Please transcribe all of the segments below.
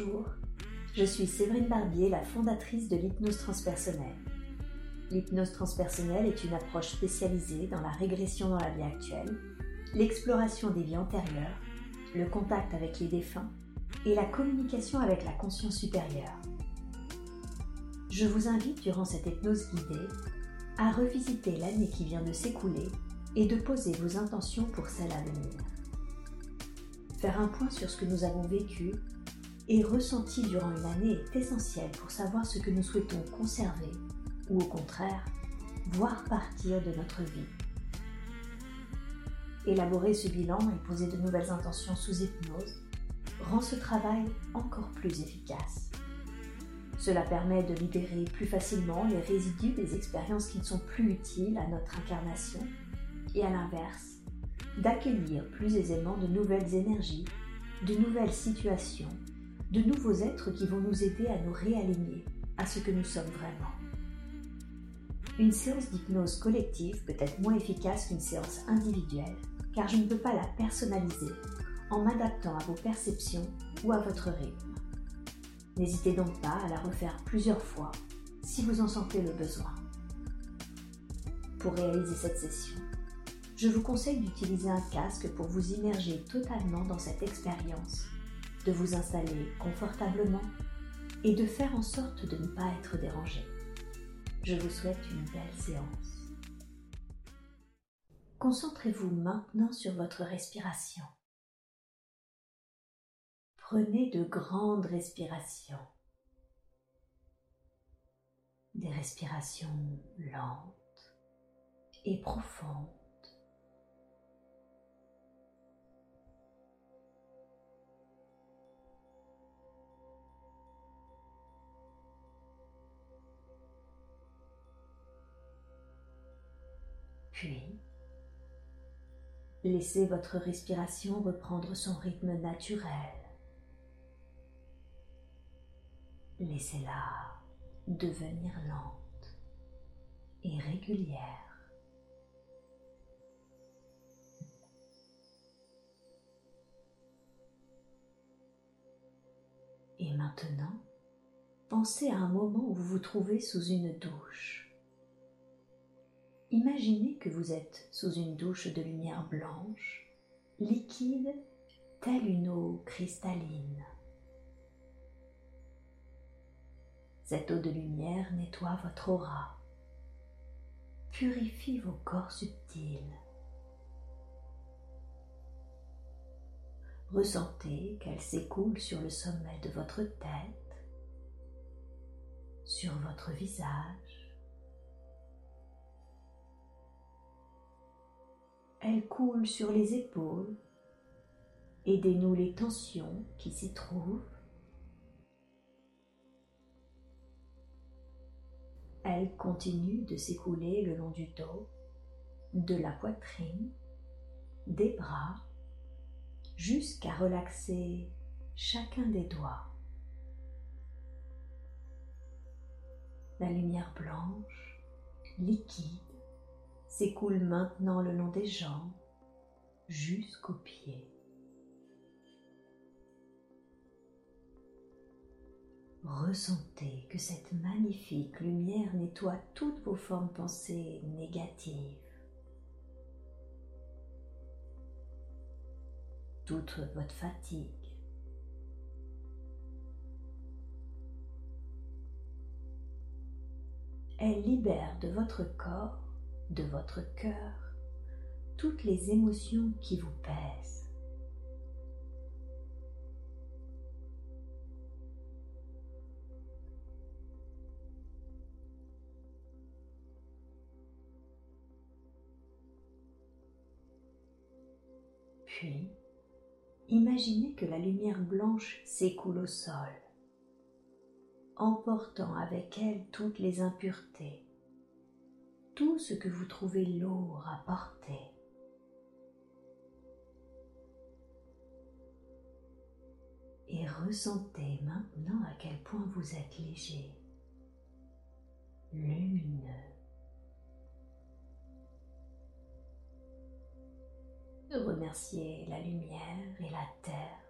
Bonjour, je suis Séverine Barbier, la fondatrice de l'hypnose transpersonnelle. L'hypnose transpersonnelle est une approche spécialisée dans la régression dans la vie actuelle, l'exploration des vies antérieures, le contact avec les défunts et la communication avec la conscience supérieure. Je vous invite durant cette hypnose guidée à revisiter l'année qui vient de s'écouler et de poser vos intentions pour celle à venir. Faire un point sur ce que nous avons vécu et ressenti durant une année est essentiel pour savoir ce que nous souhaitons conserver ou au contraire voir partir de notre vie. Élaborer ce bilan et poser de nouvelles intentions sous hypnose rend ce travail encore plus efficace. Cela permet de libérer plus facilement les résidus des expériences qui ne sont plus utiles à notre incarnation et à l'inverse, d'accueillir plus aisément de nouvelles énergies, de nouvelles situations, de nouveaux êtres qui vont nous aider à nous réaligner à ce que nous sommes vraiment. Une séance d'hypnose collective peut être moins efficace qu'une séance individuelle, car je ne peux pas la personnaliser en m'adaptant à vos perceptions ou à votre rythme. N'hésitez donc pas à la refaire plusieurs fois si vous en sentez le besoin. Pour réaliser cette session, je vous conseille d'utiliser un casque pour vous immerger totalement dans cette expérience, de vous installer confortablement et de faire en sorte de ne pas être dérangé. Je vous souhaite une belle séance. Concentrez-vous maintenant sur votre respiration. Prenez de grandes respirations. Des respirations lentes et profondes. Puis, laissez votre respiration reprendre son rythme naturel. Laissez-la devenir lente et régulière. Et maintenant, pensez à un moment où vous vous trouvez sous une douche. Imaginez que vous êtes sous une douche de lumière blanche, liquide, telle une eau cristalline. Cette eau de lumière nettoie votre aura, purifie vos corps subtils. Ressentez qu'elle s'écoule sur le sommet de votre tête, sur votre visage, Elle coule sur les épaules. Aidez-nous les tensions qui s'y trouvent. Elle continue de s'écouler le long du dos, de la poitrine, des bras, jusqu'à relaxer chacun des doigts. La lumière blanche, liquide, s'écoule maintenant le long des jambes jusqu'aux pieds. Ressentez que cette magnifique lumière nettoie toutes vos formes pensées négatives, toute votre fatigue. Elle libère de votre corps de votre cœur toutes les émotions qui vous pèsent. Puis, imaginez que la lumière blanche s'écoule au sol, emportant avec elle toutes les impuretés, tout ce que vous trouvez lourd à porter. Et ressentez maintenant à quel point vous êtes léger, lumineux. Remerciez la lumière et la terre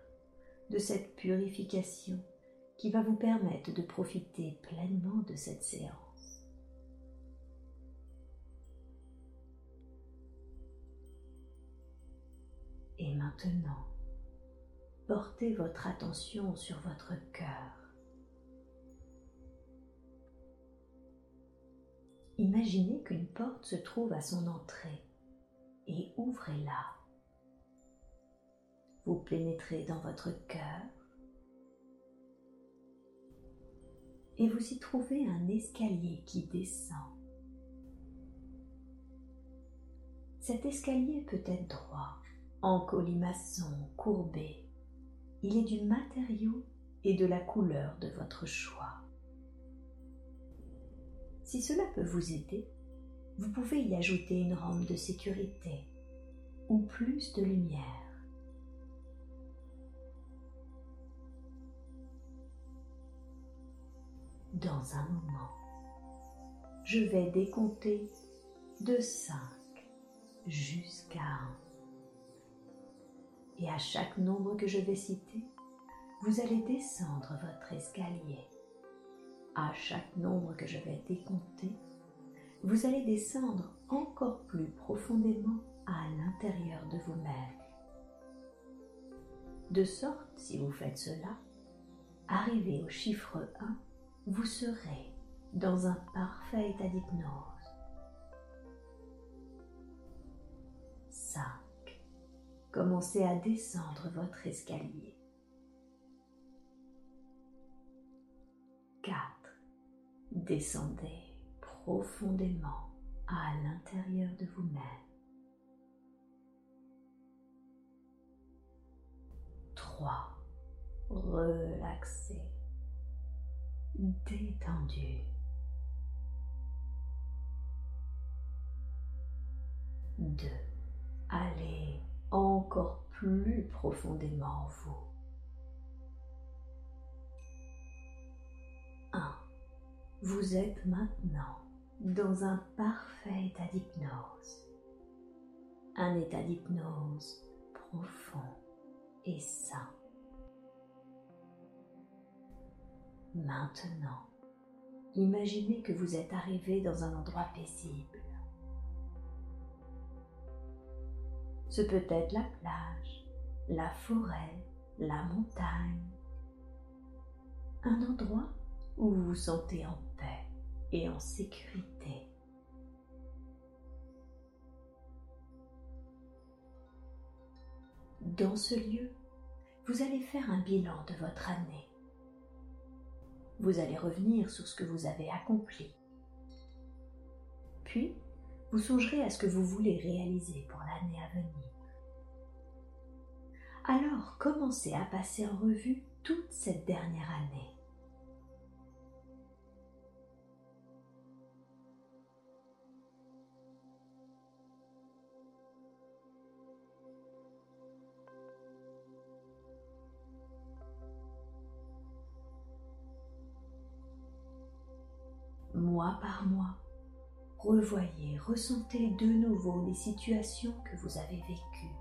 de cette purification qui va vous permettre de profiter pleinement de cette séance. Maintenant, portez votre attention sur votre cœur. Imaginez qu'une porte se trouve à son entrée et ouvrez-la. Vous pénétrez dans votre cœur et vous y trouvez un escalier qui descend. Cet escalier peut être droit, en colimaçon, courbé. Il est du matériau et de la couleur de votre choix. Si cela peut vous aider, vous pouvez y ajouter une rampe de sécurité ou plus de lumière. Dans un moment, je vais décompter de 5 jusqu'à 1. Et à chaque nombre que je vais citer, vous allez descendre votre escalier à chaque nombre que je vais décompter, vous allez descendre encore plus profondément à l'intérieur de vous-même. De sorte, si vous faites cela, arrivé au chiffre 1, vous serez dans un parfait état d'hypnose. 5. Commencez à descendre votre escalier. 4. Descendez profondément à l'intérieur de vous-même. 3. Relaxez. Détendu. 2. Allez plus profondément en vous. 1. Vous êtes maintenant dans un parfait état d'hypnose. Un état d'hypnose profond et sain. Maintenant, imaginez que vous êtes arrivé dans un endroit paisible. Ce peut être la plage, la forêt, la montagne. Un endroit où vous vous sentez en paix et en sécurité. Dans ce lieu, vous allez faire un bilan de votre année. Vous allez revenir sur ce que vous avez accompli. Puis, vous songerez à ce que vous voulez réaliser pour l'année à venir. Alors, commencez à passer en revue toute cette dernière année. mois par mois. Revoyez, ressentez de nouveau les situations que vous avez vécues.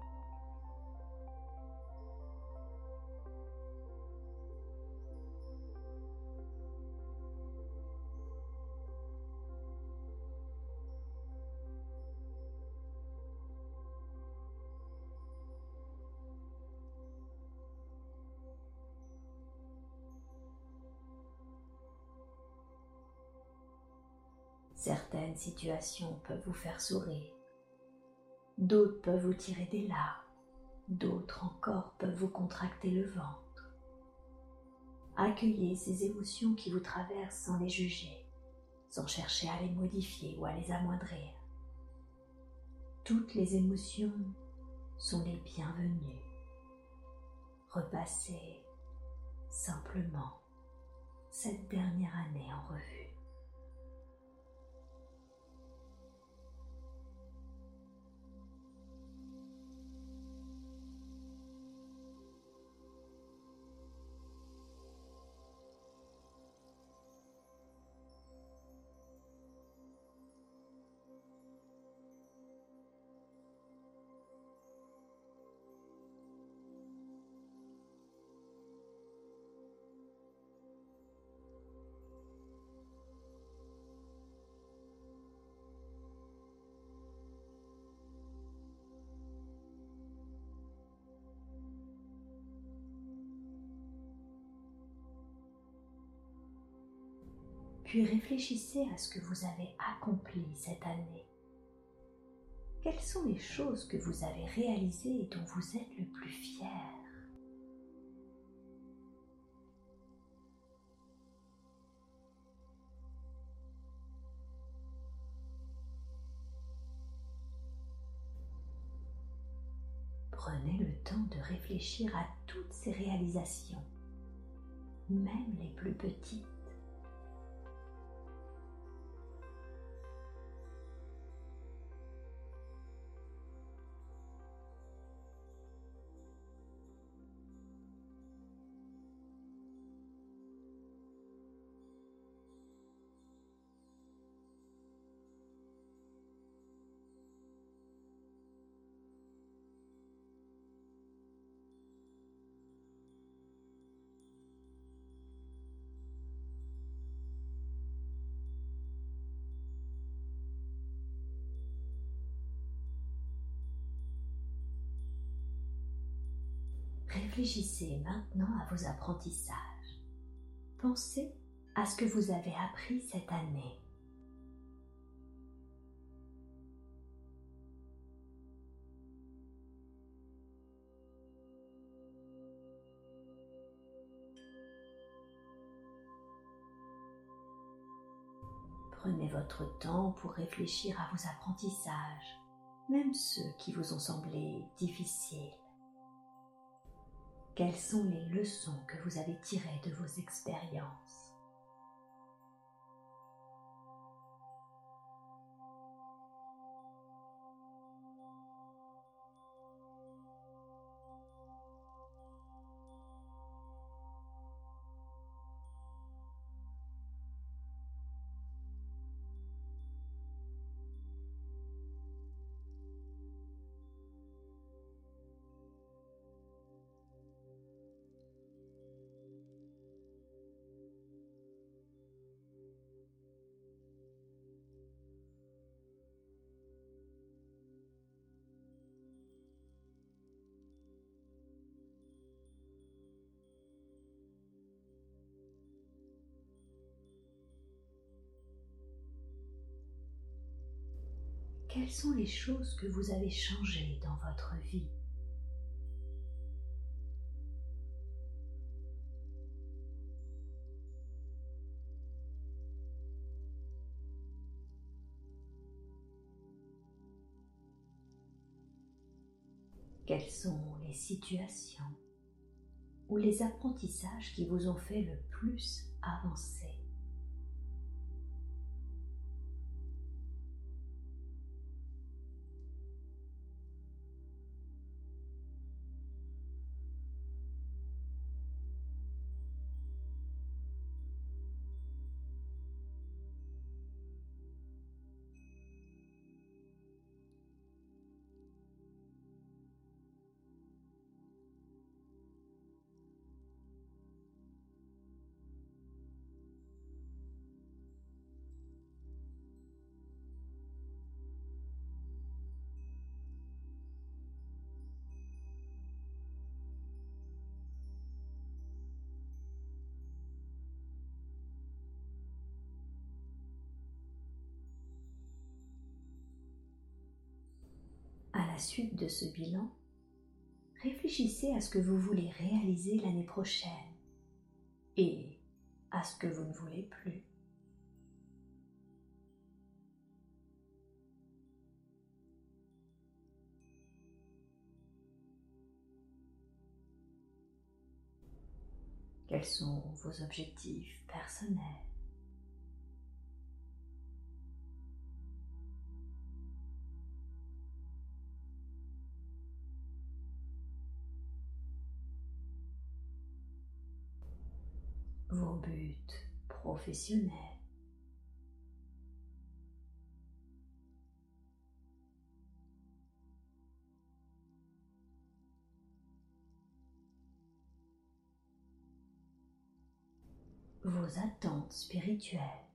Certaines situations peuvent vous faire sourire, d'autres peuvent vous tirer des larmes, d'autres encore peuvent vous contracter le ventre. Accueillez ces émotions qui vous traversent sans les juger, sans chercher à les modifier ou à les amoindrir. Toutes les émotions sont les bienvenues. Repassez simplement cette dernière année en revue. Puis réfléchissez à ce que vous avez accompli cette année. Quelles sont les choses que vous avez réalisées et dont vous êtes le plus fier? Prenez le temps de réfléchir à toutes ces réalisations, même les plus petites. Réfléchissez maintenant à vos apprentissages. Pensez à ce que vous avez appris cette année. Prenez votre temps pour réfléchir à vos apprentissages, même ceux qui vous ont semblé difficiles. Quelles sont les leçons que vous avez tirées de vos expériences? Quelles sont les choses que vous avez changées dans votre vie? Quelles sont les situations ou les apprentissages qui vous ont fait le plus avancer? Suite de ce bilan, réfléchissez à ce que vous voulez réaliser l'année prochaine et à ce que vous ne voulez plus. Quels sont vos objectifs personnels? Vos attentes spirituelles.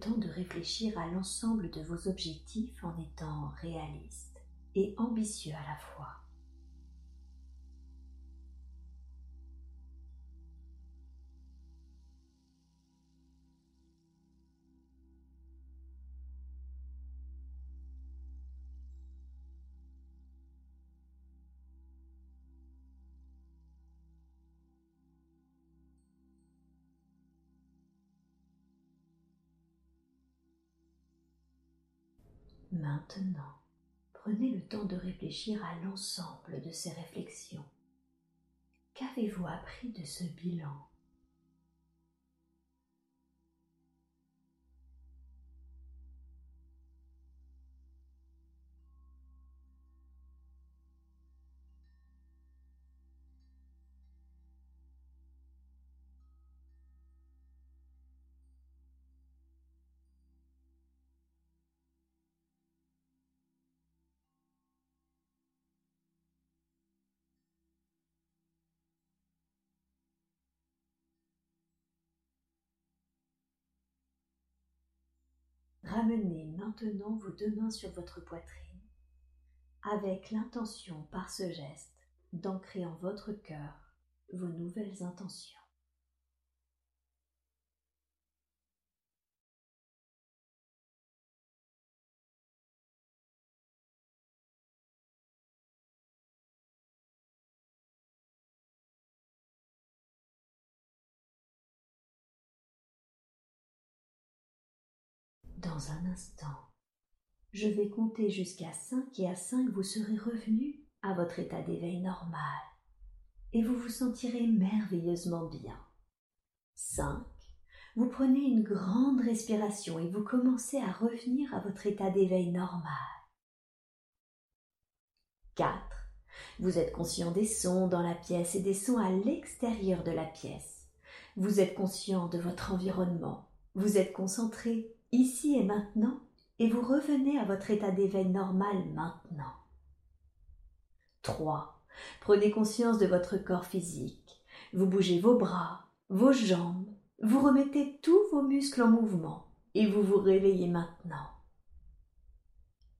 Temps de réfléchir à l'ensemble de vos objectifs en étant réaliste et ambitieux à la fois. Maintenant, prenez le temps de réfléchir à l'ensemble de ces réflexions. Qu'avez-vous appris de ce bilan? Ramenez maintenant vos deux mains sur votre poitrine avec l'intention par ce geste d'ancrer en votre cœur vos nouvelles intentions. Dans un instant, je vais compter jusqu'à 5 et à 5 vous serez revenu à votre état d'éveil normal et vous vous sentirez merveilleusement bien. 5. Vous prenez une grande respiration et vous commencez à revenir à votre état d'éveil normal. 4. Vous êtes conscient des sons dans la pièce et des sons à l'extérieur de la pièce. Vous êtes conscient de votre environnement. Vous êtes concentré ici et maintenant, et vous revenez à votre état d'éveil normal maintenant. 3. Prenez conscience de votre corps physique. Vous bougez vos bras, vos jambes, vous remettez tous vos muscles en mouvement et vous vous réveillez maintenant.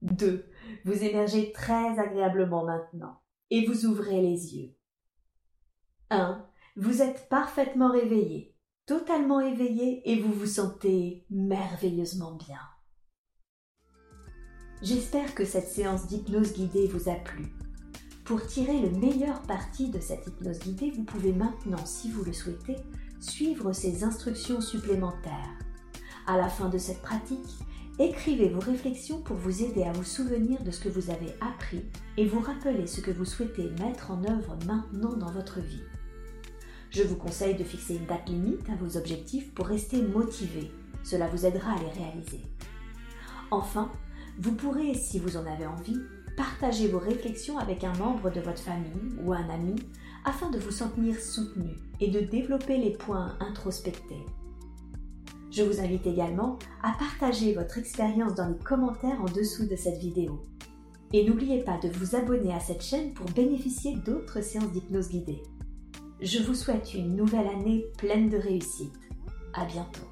2. Vous émergez très agréablement maintenant et vous ouvrez les yeux. 1. Vous êtes parfaitement réveillé totalement éveillé et vous vous sentez merveilleusement bien. J'espère que cette séance d'hypnose guidée vous a plu. Pour tirer le meilleur parti de cette hypnose guidée, vous pouvez maintenant, si vous le souhaitez, suivre ces instructions supplémentaires. À la fin de cette pratique, écrivez vos réflexions pour vous aider à vous souvenir de ce que vous avez appris et vous rappeler ce que vous souhaitez mettre en œuvre maintenant dans votre vie. Je vous conseille de fixer une date limite à vos objectifs pour rester motivé. Cela vous aidera à les réaliser. Enfin, vous pourrez, si vous en avez envie, partager vos réflexions avec un membre de votre famille ou un ami afin de vous sentir soutenu et de développer les points introspectés. Je vous invite également à partager votre expérience dans les commentaires en dessous de cette vidéo. Et n'oubliez pas de vous abonner à cette chaîne pour bénéficier d'autres séances d'hypnose guidée. Je vous souhaite une nouvelle année pleine de réussite. À bientôt.